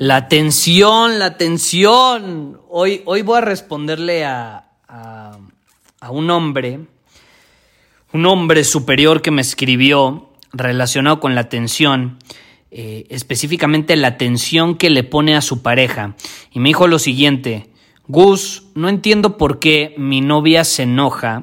La tensión, la tensión. Hoy, hoy voy a responderle a, a, un hombre, un hombre superior que me escribió relacionado con la tensión, eh, específicamente la tensión que le pone a su pareja. Y me dijo lo siguiente, Gus, no entiendo por qué mi novia se enoja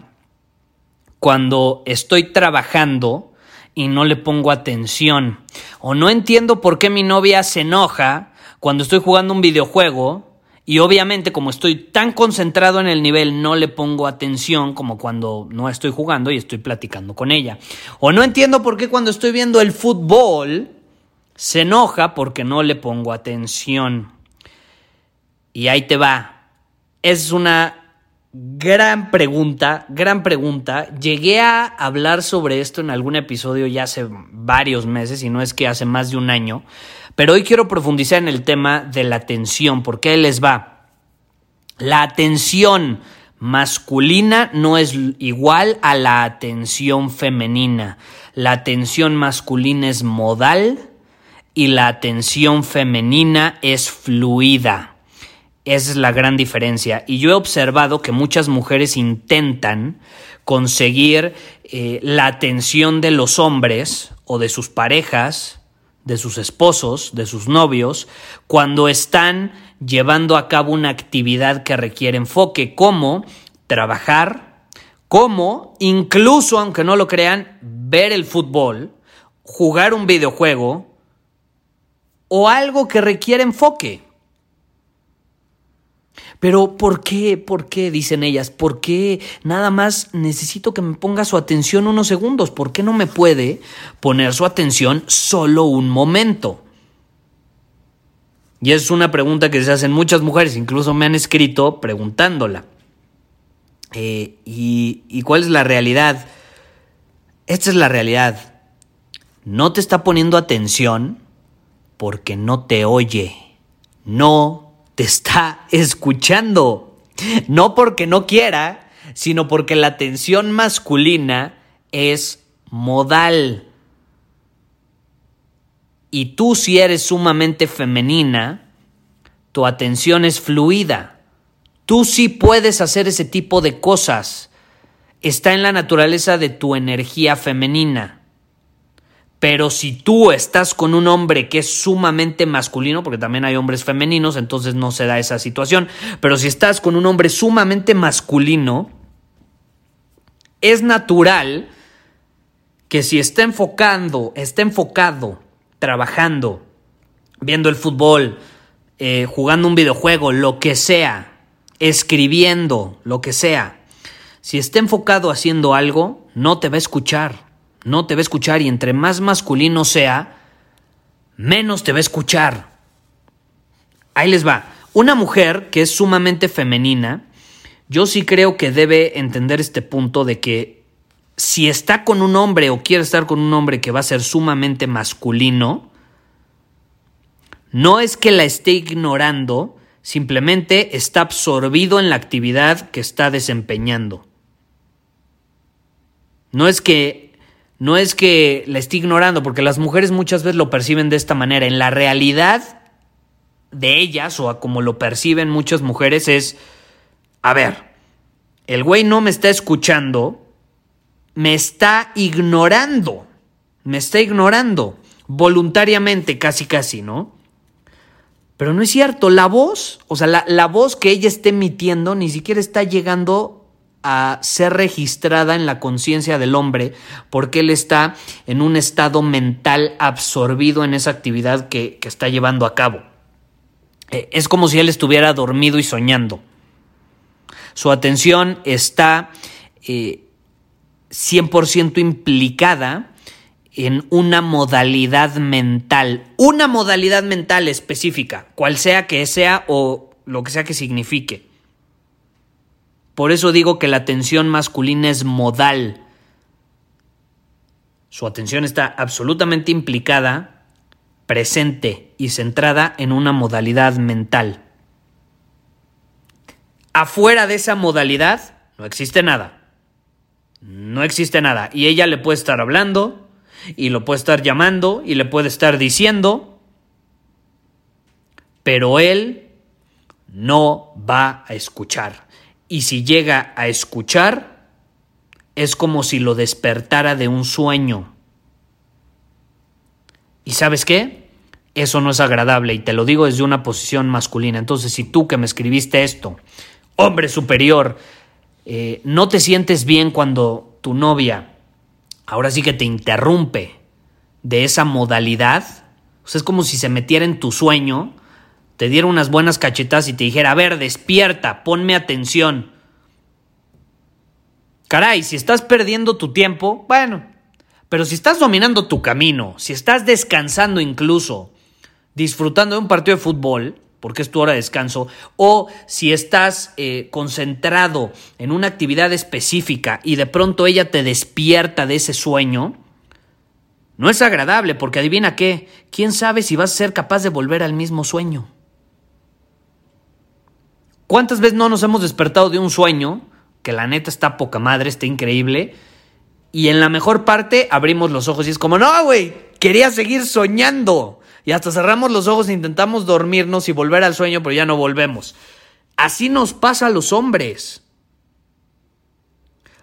cuando estoy trabajando y no le pongo atención. O no entiendo por qué mi novia se enoja cuando estoy jugando un videojuego y obviamente como estoy tan concentrado en el nivel no le pongo atención como cuando no estoy jugando y estoy platicando con ella. O no entiendo por qué cuando estoy viendo el fútbol se enoja porque no le pongo atención. Y ahí te va. Es una gran pregunta, gran pregunta. Llegué a hablar sobre esto en algún episodio ya hace varios meses y no es que hace más de un año. Pero hoy quiero profundizar en el tema de la atención, porque ahí les va. La atención masculina no es igual a la atención femenina. La atención masculina es modal y la atención femenina es fluida. Esa es la gran diferencia. Y yo he observado que muchas mujeres intentan conseguir eh, la atención de los hombres o de sus parejas de sus esposos, de sus novios, cuando están llevando a cabo una actividad que requiere enfoque, como trabajar, como incluso, aunque no lo crean, ver el fútbol, jugar un videojuego o algo que requiere enfoque. Pero ¿por qué? ¿Por qué? Dicen ellas. ¿Por qué nada más necesito que me ponga su atención unos segundos? ¿Por qué no me puede poner su atención solo un momento? Y es una pregunta que se hacen muchas mujeres, incluso me han escrito preguntándola. Eh, y, ¿Y cuál es la realidad? Esta es la realidad. No te está poniendo atención porque no te oye. No te está escuchando. No porque no quiera, sino porque la atención masculina es modal. Y tú si eres sumamente femenina, tu atención es fluida. Tú sí puedes hacer ese tipo de cosas. Está en la naturaleza de tu energía femenina. Pero si tú estás con un hombre que es sumamente masculino, porque también hay hombres femeninos, entonces no se da esa situación, pero si estás con un hombre sumamente masculino, es natural que si está enfocando, está enfocado, trabajando, viendo el fútbol, eh, jugando un videojuego, lo que sea, escribiendo, lo que sea, si está enfocado haciendo algo, no te va a escuchar no te va a escuchar y entre más masculino sea, menos te va a escuchar. Ahí les va. Una mujer que es sumamente femenina, yo sí creo que debe entender este punto de que si está con un hombre o quiere estar con un hombre que va a ser sumamente masculino, no es que la esté ignorando, simplemente está absorbido en la actividad que está desempeñando. No es que no es que la esté ignorando, porque las mujeres muchas veces lo perciben de esta manera. En la realidad de ellas, o a como lo perciben muchas mujeres, es, a ver, el güey no me está escuchando, me está ignorando, me está ignorando, voluntariamente, casi casi, ¿no? Pero no es cierto, la voz, o sea, la, la voz que ella esté emitiendo ni siquiera está llegando a ser registrada en la conciencia del hombre porque él está en un estado mental absorbido en esa actividad que, que está llevando a cabo. Eh, es como si él estuviera dormido y soñando. Su atención está eh, 100% implicada en una modalidad mental, una modalidad mental específica, cual sea que sea o lo que sea que signifique. Por eso digo que la atención masculina es modal. Su atención está absolutamente implicada, presente y centrada en una modalidad mental. Afuera de esa modalidad no existe nada. No existe nada. Y ella le puede estar hablando, y lo puede estar llamando y le puede estar diciendo, pero él no va a escuchar. Y si llega a escuchar, es como si lo despertara de un sueño. ¿Y sabes qué? Eso no es agradable y te lo digo desde una posición masculina. Entonces, si tú que me escribiste esto, hombre superior, eh, no te sientes bien cuando tu novia ahora sí que te interrumpe de esa modalidad. Es como si se metiera en tu sueño, te diera unas buenas cachetas y te dijera, a ver, despierta, ponme atención. Caray, si estás perdiendo tu tiempo, bueno, pero si estás dominando tu camino, si estás descansando incluso, disfrutando de un partido de fútbol, porque es tu hora de descanso, o si estás eh, concentrado en una actividad específica y de pronto ella te despierta de ese sueño, no es agradable porque adivina qué, quién sabe si vas a ser capaz de volver al mismo sueño. ¿Cuántas veces no nos hemos despertado de un sueño, que la neta está poca madre, está increíble, y en la mejor parte abrimos los ojos y es como, no, güey, quería seguir soñando. Y hasta cerramos los ojos e intentamos dormirnos y volver al sueño, pero ya no volvemos. Así nos pasa a los hombres.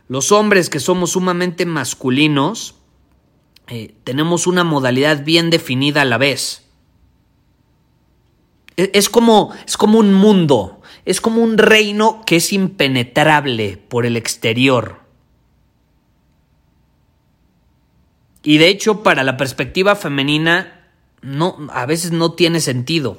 Los hombres que somos sumamente masculinos, eh, tenemos una modalidad bien definida a la vez. E, es, como, es como un mundo, es como un reino que es impenetrable por el exterior. Y de hecho, para la perspectiva femenina, no, a veces no tiene sentido.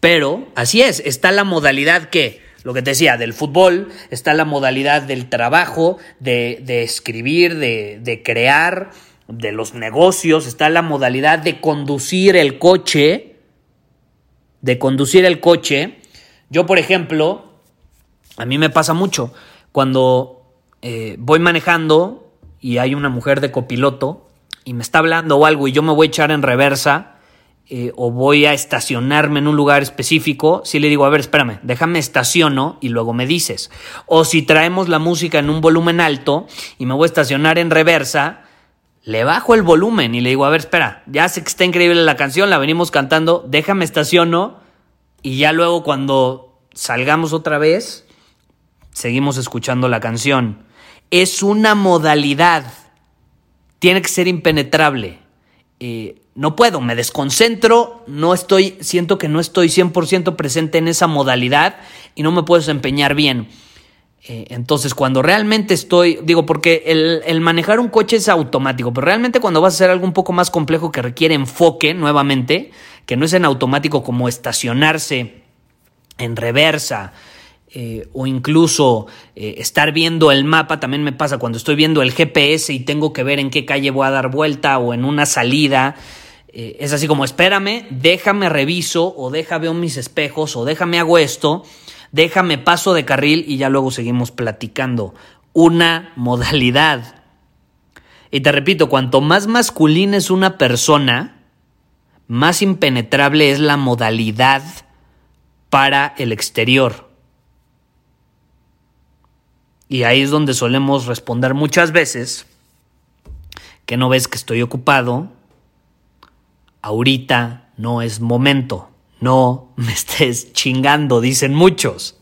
Pero así es, está la modalidad que, lo que te decía, del fútbol, está la modalidad del trabajo, de, de escribir, de, de crear, de los negocios, está la modalidad de conducir el coche, de conducir el coche. Yo, por ejemplo, a mí me pasa mucho cuando eh, voy manejando y hay una mujer de copiloto y me está hablando o algo y yo me voy a echar en reversa eh, o voy a estacionarme en un lugar específico, si le digo, a ver, espérame, déjame estaciono y luego me dices. O si traemos la música en un volumen alto y me voy a estacionar en reversa, le bajo el volumen y le digo, a ver, espera, ya sé que está increíble la canción, la venimos cantando, déjame estaciono y ya luego cuando salgamos otra vez, seguimos escuchando la canción. Es una modalidad, tiene que ser impenetrable. Eh, no puedo, me desconcentro, no estoy, siento que no estoy 100% presente en esa modalidad y no me puedo desempeñar bien. Eh, entonces, cuando realmente estoy, digo, porque el, manejar un coche es automático, pero realmente cuando vas a hacer algo un poco más complejo que requiere enfoque nuevamente, que no es en automático como estacionarse en reversa, eh, o incluso eh, estar viendo el mapa, también me pasa cuando estoy viendo el GPS y tengo que ver en qué calle voy a dar vuelta o en una salida. es así como, espérame, déjame reviso o déjame veo mis espejos o déjame hago esto déjame paso de carril y ya luego seguimos platicando. Una modalidad. Y te repito, cuanto más masculina es una persona, más impenetrable es la modalidad para el exterior. Y ahí es donde solemos responder muchas veces que no ves que estoy ocupado, ahorita no es momento. No me estés chingando, dicen muchos.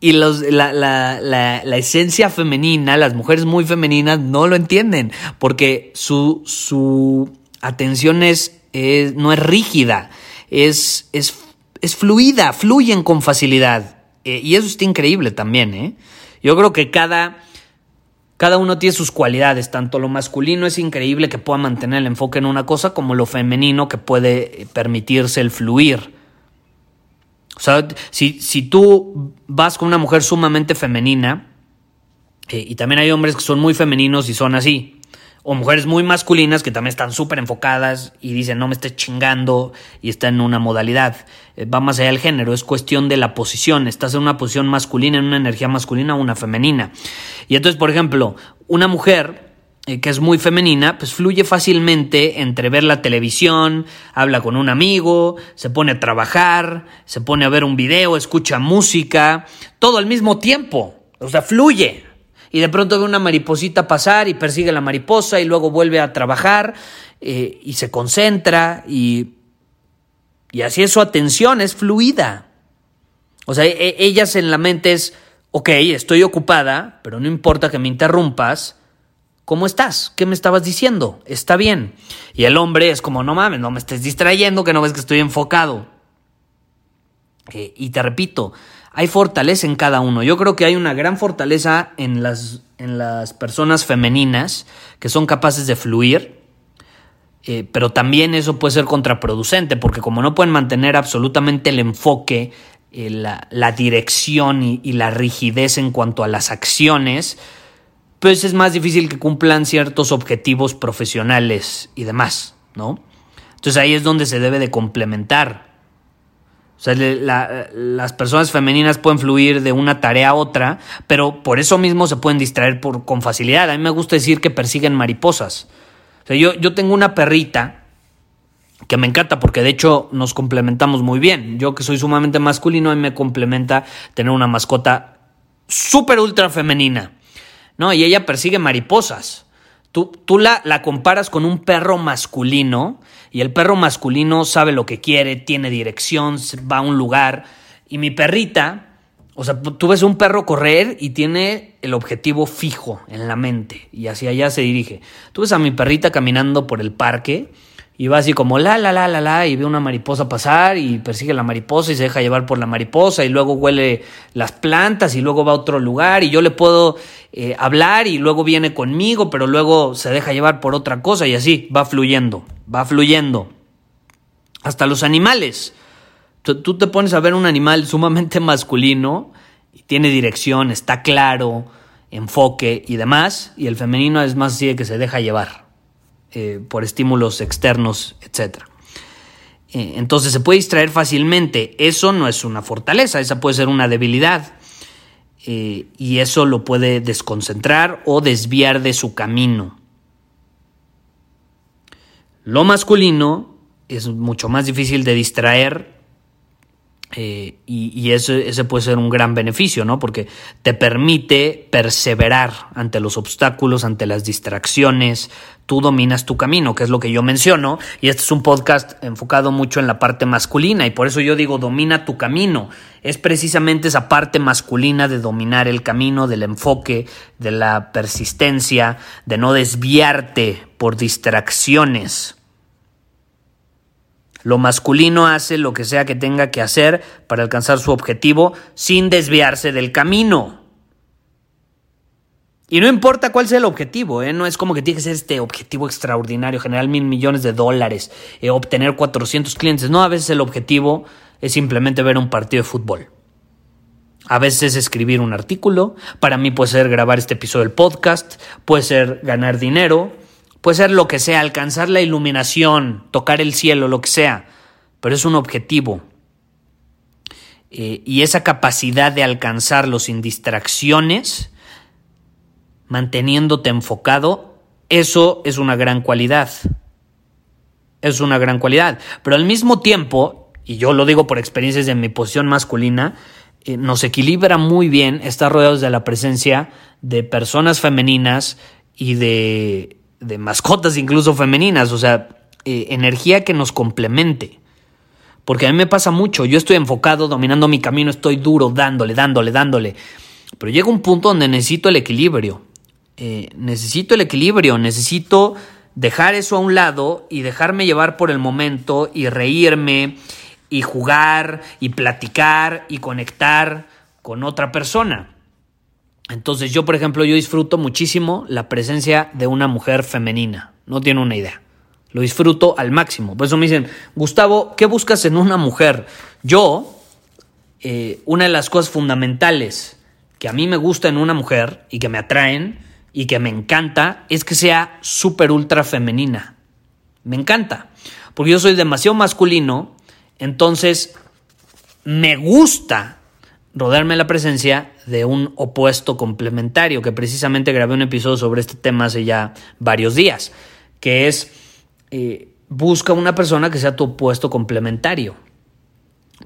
Y los, la, la, la, esencia femenina, las mujeres muy femeninas no lo entienden, porque su, su atención es no es rígida, es, es, es, fluida, fluyen con facilidad. Eh, y eso está increíble también, ¿eh? Yo creo que cada, cada uno tiene sus cualidades, tanto lo masculino es increíble que pueda mantener el enfoque en una cosa, como lo femenino que puede permitirse el fluir. O sea, si, si tú vas con una mujer sumamente femenina, eh, y también hay hombres que son muy femeninos y son así, o mujeres muy masculinas que también están súper enfocadas y dicen no me estés chingando y está en una modalidad. Eh, va más allá del género, es cuestión de la posición. Estás en una posición masculina, en una energía masculina o una femenina. Y entonces, por ejemplo, una mujer eh, que es muy femenina, pues fluye fácilmente entre ver la televisión, habla con un amigo, se pone a trabajar, se pone a ver un video, escucha música, todo al mismo tiempo. O sea, fluye y de pronto ve una mariposita pasar y persigue la mariposa y luego vuelve a trabajar eh, y se concentra y, y así es su atención, es fluida. O sea, e, ellas en la mente es, ok, estoy ocupada, pero no importa que me interrumpas. ¿Cómo estás? ¿Qué me estabas diciendo? Está bien. Y el hombre es como, no mames, no me estés distrayendo, que no ves que estoy enfocado. Eh, y te repito, hay fortaleza en cada uno. Yo creo que hay una gran fortaleza en las, en las personas femeninas que son capaces de fluir, eh, pero también eso puede ser contraproducente, porque como no pueden mantener absolutamente el enfoque, eh, la, dirección y, y la rigidez en cuanto a las acciones, pues es más difícil que cumplan ciertos objetivos profesionales y demás, ¿no? Entonces ahí es donde se debe de complementar o sea, las personas femeninas pueden fluir de una tarea a otra, pero por eso mismo se pueden distraer por, con facilidad. A mí me gusta decir que persiguen mariposas. O sea, yo, yo tengo una perrita que me encanta porque de hecho nos complementamos muy bien. Yo que soy sumamente masculino, a mí me complementa tener una mascota súper ultra femenina. ¿no? Y ella persigue mariposas. Tú, la, la comparas con un perro masculino y el perro masculino sabe lo que quiere, tiene dirección, va a un lugar. Y mi perrita, o sea, tú ves un perro correr y tiene el objetivo fijo en la mente y hacia allá se dirige. Tú ves a mi perrita caminando por el parque y va así como la, la, la, la, la, y ve una mariposa pasar y persigue la mariposa y se deja llevar por la mariposa y luego huele las plantas y luego va a otro lugar y yo le puedo eh, hablar y luego viene conmigo, pero luego se deja llevar por otra cosa y así va fluyendo, va fluyendo. Hasta los animales. Tú te pones a ver un animal sumamente masculino y tiene dirección, está claro, enfoque y demás, y el femenino es más así de que se deja llevar. Eh, por estímulos externos, etc. Eh, entonces se puede distraer fácilmente. Eso no es una fortaleza, esa puede ser una debilidad. Eh, y eso lo puede desconcentrar o desviar de su camino. Lo masculino es mucho más difícil de distraer eh, y, ese, puede ser un gran beneficio, ¿no? Porque te permite perseverar ante los obstáculos, ante las distracciones. Tú dominas tu camino, que es lo que yo menciono. Y este es un podcast enfocado mucho en la parte masculina. Y por eso yo digo, domina tu camino. Es precisamente esa parte masculina de dominar el camino, del enfoque, de la persistencia, de no desviarte por distracciones. Lo masculino hace lo que sea que tenga que hacer para alcanzar su objetivo sin desviarse del camino. Y no importa cuál sea el objetivo, ¿eh? no es como que tiene que ser este objetivo extraordinario, generar mil millones de dólares, eh, obtener 400 clientes. No, a veces el objetivo es simplemente ver un partido de fútbol. A veces es escribir un artículo, para mí puede ser grabar este episodio del podcast, puede ser ganar dinero, Puede ser lo que sea, alcanzar la iluminación, tocar el cielo, lo que sea, pero es un objetivo. Eh, y esa capacidad de alcanzarlo sin distracciones, manteniéndote enfocado, eso es una gran cualidad. Es una gran cualidad. Pero al mismo tiempo, y yo lo digo por experiencias de mi posición masculina, eh, nos equilibra muy bien estar rodeados de la presencia de personas femeninas y de de mascotas incluso femeninas, o sea, eh, energía que nos complemente. Porque a mí me pasa mucho, yo estoy enfocado, dominando mi camino, estoy duro, dándole, dándole, dándole. Pero llega un punto donde necesito el equilibrio. Eh, necesito el equilibrio, necesito dejar eso a un lado y dejarme llevar por el momento y reírme y jugar y platicar y conectar con otra persona. Entonces yo, por ejemplo, yo disfruto muchísimo la presencia de una mujer femenina. No tiene una idea. Lo disfruto al máximo. Por eso me dicen, Gustavo, ¿qué buscas en una mujer? Yo, eh, una de las cosas fundamentales que a mí me gusta en una mujer y que me atraen y que me encanta es que sea súper ultra femenina. Me encanta. Porque yo soy demasiado masculino, entonces me gusta rodearme la presencia de un opuesto complementario, que precisamente grabé un episodio sobre este tema hace ya varios días, que es eh, busca una persona que sea tu opuesto complementario,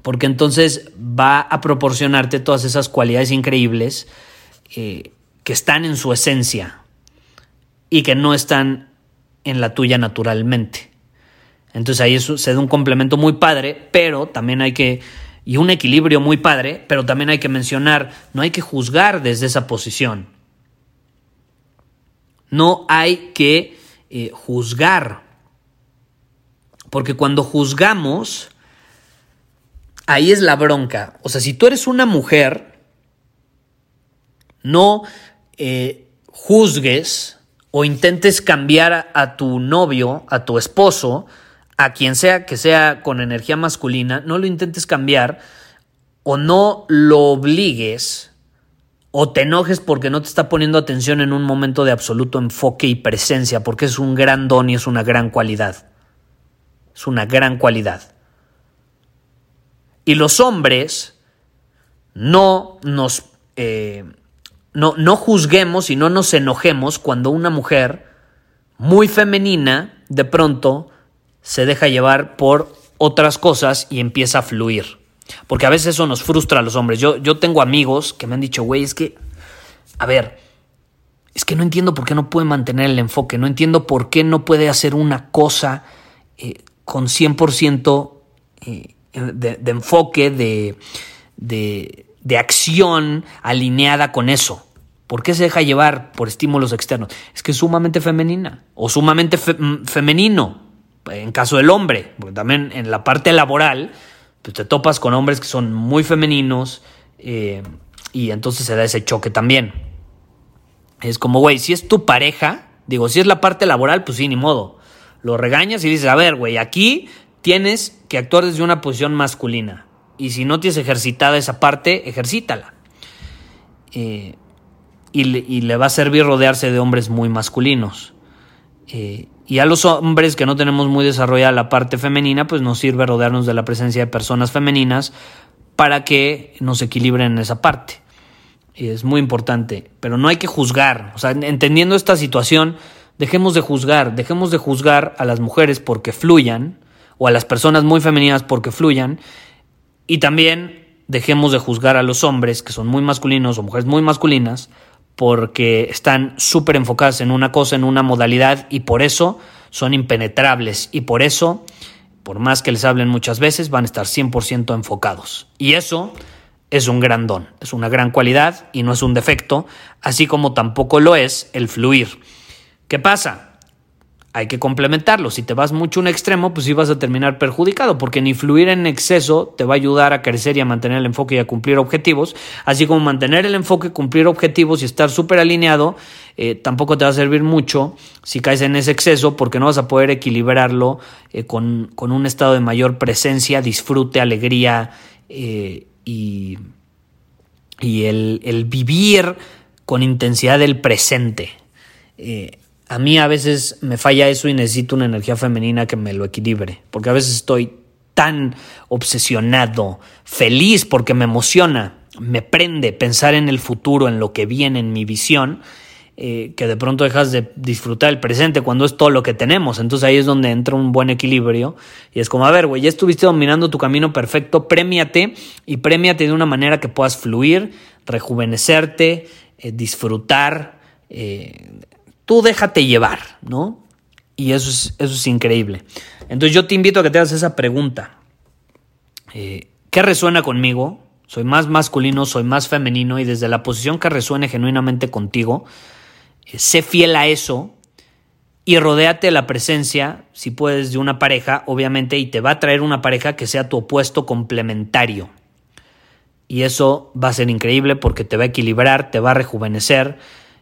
porque entonces va a proporcionarte todas esas cualidades increíbles eh, que están en su esencia y que no están en la tuya naturalmente. Entonces ahí se da un complemento muy padre, pero también hay que y un equilibrio muy padre, pero también hay que mencionar, no hay que juzgar desde esa posición. No hay que eh, juzgar, porque cuando juzgamos, ahí es la bronca. O sea, si tú eres una mujer, no eh, juzgues o intentes cambiar a tu novio, a tu esposo, a quien sea que sea con energía masculina, no lo intentes cambiar o no lo obligues o te enojes porque no te está poniendo atención en un momento de absoluto enfoque y presencia, porque es un gran don y es una gran cualidad. Es una gran cualidad. Y los hombres no nos... Eh, no, no juzguemos y no nos enojemos cuando una mujer muy femenina de pronto se deja llevar por otras cosas y empieza a fluir. Porque a veces eso nos frustra a los hombres. Yo, yo tengo amigos que me han dicho, güey, es que, a ver, es que no entiendo por qué no puede mantener el enfoque, no entiendo por qué no puede hacer una cosa eh, con 100% eh, de, enfoque, de, de, de acción alineada con eso. ¿Por qué se deja llevar por estímulos externos? Es que es sumamente femenina o sumamente mm, femenino en caso del hombre, porque también en la parte laboral, pues te topas con hombres que son muy femeninos eh, y entonces se da ese choque también. Es como, güey, si es tu pareja, digo, si es la parte laboral, pues sí, ni modo. Lo regañas y dices, a ver, güey, aquí tienes que actuar desde una posición masculina. Y si no tienes ejercitada esa parte, ejercítala. Eh, y, le, va a servir rodearse de hombres muy masculinos. Eh, y a los hombres que no tenemos muy desarrollada la parte femenina, pues nos sirve rodearnos de la presencia de personas femeninas para que nos equilibren en esa parte. Y es muy importante, pero no hay que juzgar. O sea, entendiendo esta situación, dejemos de juzgar, dejemos de juzgar a las mujeres porque fluyan, o a las personas muy femeninas porque fluyan, y también dejemos de juzgar a los hombres que son muy masculinos o mujeres muy masculinas porque están súper enfocadas en una cosa, en una modalidad y por eso son impenetrables y por eso, por más que les hablen muchas veces, van a estar 100% enfocados. Y eso es un gran don, es una gran cualidad y no es un defecto, así como tampoco lo es el fluir. ¿Qué pasa? Hay que complementarlo. Si te vas mucho a un extremo, pues sí vas a terminar perjudicado, porque ni fluir en exceso te va a ayudar a crecer y a mantener el enfoque y a cumplir objetivos, así como mantener el enfoque, cumplir objetivos y estar súper alineado, eh, tampoco te va a servir mucho si caes en ese exceso, porque no vas a poder equilibrarlo eh, con, un estado de mayor presencia, disfrute, alegría eh, y, y el, vivir con intensidad del presente. A mí a veces me falla eso y necesito una energía femenina que me lo equilibre, porque a veces estoy tan obsesionado, feliz porque me emociona, me prende pensar en el futuro, en lo que viene, en mi visión, eh, que de pronto dejas de disfrutar el presente cuando es todo lo que tenemos. Entonces ahí es donde entra un buen equilibrio y es como, a ver, güey, ya estuviste dominando tu camino perfecto, premiate y premiate de una manera que puedas fluir, rejuvenecerte, eh, disfrutar. Eh, tú déjate llevar, ¿no? Y eso es, eso es increíble. Entonces yo te invito a que te hagas esa pregunta. Eh, ¿Qué resuena conmigo? Soy más masculino, soy más femenino y desde la posición que resuene genuinamente contigo, eh, sé fiel a eso y rodéate la presencia, si puedes, de una pareja, obviamente, y te va a traer una pareja que sea tu opuesto complementario. Y eso va a ser increíble porque te va a equilibrar, te va a rejuvenecer